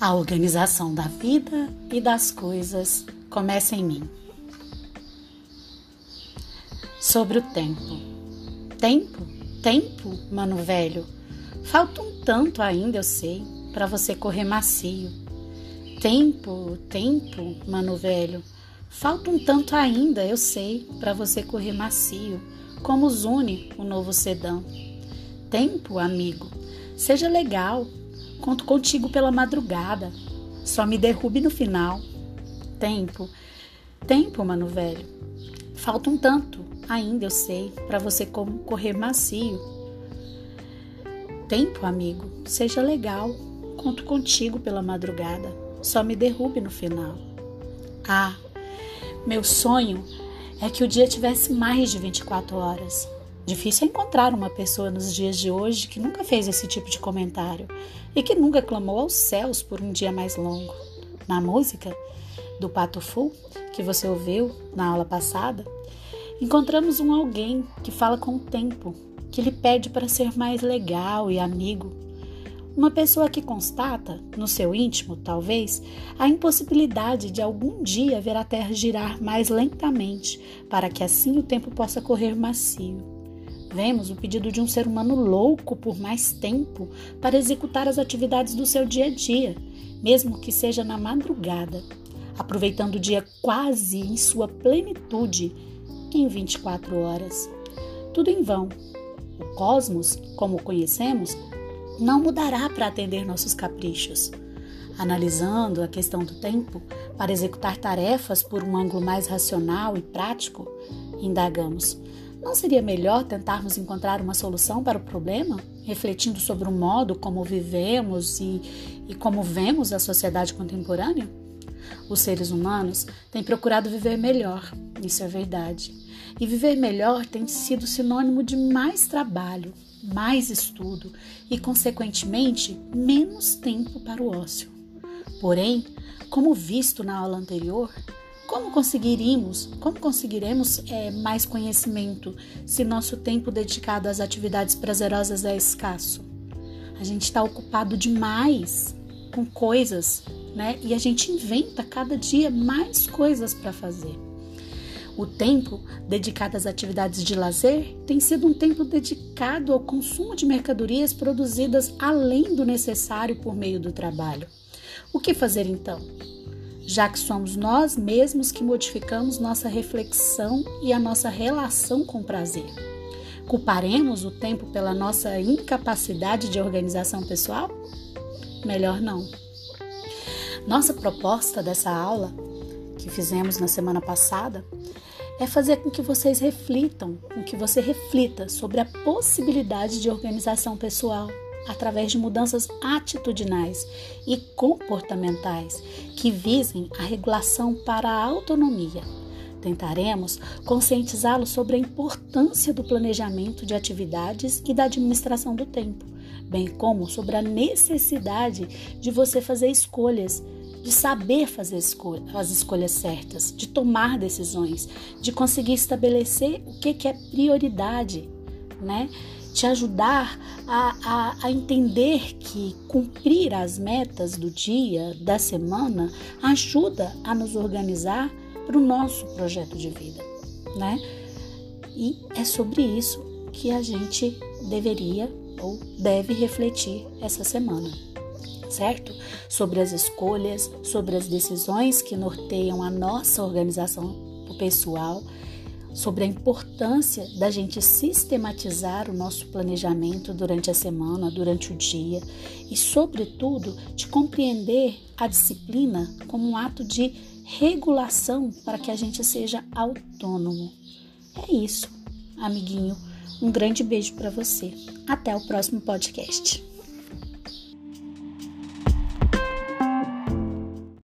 A organização da vida e das coisas começa em mim. Sobre o tempo. Tempo? Tempo, mano velho. Falta um tanto ainda, eu sei, para você correr macio. Tempo, tempo, mano velho. Falta um tanto ainda, eu sei, para você correr macio, como Zune, o novo sedã. Tempo, amigo. Seja legal, Conto contigo pela madrugada. Só me derrube no final. Tempo, tempo, mano velho. Falta um tanto, ainda eu sei, para você correr macio. Tempo, amigo, seja legal. Conto contigo pela madrugada. Só me derrube no final. Ah, meu sonho é que o dia tivesse mais de 24 horas. Difícil é encontrar uma pessoa nos dias de hoje que nunca fez esse tipo de comentário e que nunca clamou aos céus por um dia mais longo. Na música do Pato Fu, que você ouviu na aula passada, encontramos um alguém que fala com o tempo, que lhe pede para ser mais legal e amigo. Uma pessoa que constata, no seu íntimo, talvez, a impossibilidade de algum dia ver a Terra girar mais lentamente, para que assim o tempo possa correr macio. Vemos o pedido de um ser humano louco por mais tempo para executar as atividades do seu dia a dia, mesmo que seja na madrugada, aproveitando o dia quase em sua plenitude em 24 horas. Tudo em vão. O cosmos, como o conhecemos, não mudará para atender nossos caprichos. Analisando a questão do tempo para executar tarefas por um ângulo mais racional e prático, indagamos: não seria melhor tentarmos encontrar uma solução para o problema, refletindo sobre o modo como vivemos e, e como vemos a sociedade contemporânea? Os seres humanos têm procurado viver melhor, isso é verdade. E viver melhor tem sido sinônimo de mais trabalho, mais estudo e, consequentemente, menos tempo para o ócio. Porém, como visto na aula anterior, como conseguiríamos, como conseguiremos é, mais conhecimento se nosso tempo dedicado às atividades prazerosas é escasso? A gente está ocupado demais com coisas, né? E a gente inventa cada dia mais coisas para fazer. O tempo dedicado às atividades de lazer tem sido um tempo dedicado ao consumo de mercadorias produzidas além do necessário por meio do trabalho. O que fazer então? Já que somos nós mesmos que modificamos nossa reflexão e a nossa relação com o prazer. Culparemos o tempo pela nossa incapacidade de organização pessoal? Melhor não. Nossa proposta dessa aula, que fizemos na semana passada, é fazer com que vocês reflitam, com que você reflita sobre a possibilidade de organização pessoal através de mudanças atitudinais e comportamentais que visem a regulação para a autonomia. Tentaremos conscientizá-lo sobre a importância do planejamento de atividades e da administração do tempo, bem como sobre a necessidade de você fazer escolhas, de saber fazer as escolhas certas, de tomar decisões, de conseguir estabelecer o que é prioridade, né? te ajudar a, a, a, entender que cumprir as metas do dia, da semana, ajuda a nos organizar para o nosso projeto de vida, né? E é sobre isso que a gente deveria ou deve refletir essa semana, certo? Sobre as escolhas, sobre as decisões que norteiam a nossa organização pessoal sobre a importância da gente sistematizar o nosso planejamento durante a semana, durante o dia e, sobretudo, de compreender a disciplina como um ato de regulação para que a gente seja autônomo. É isso, amiguinho. Um grande beijo para você. Até o próximo podcast.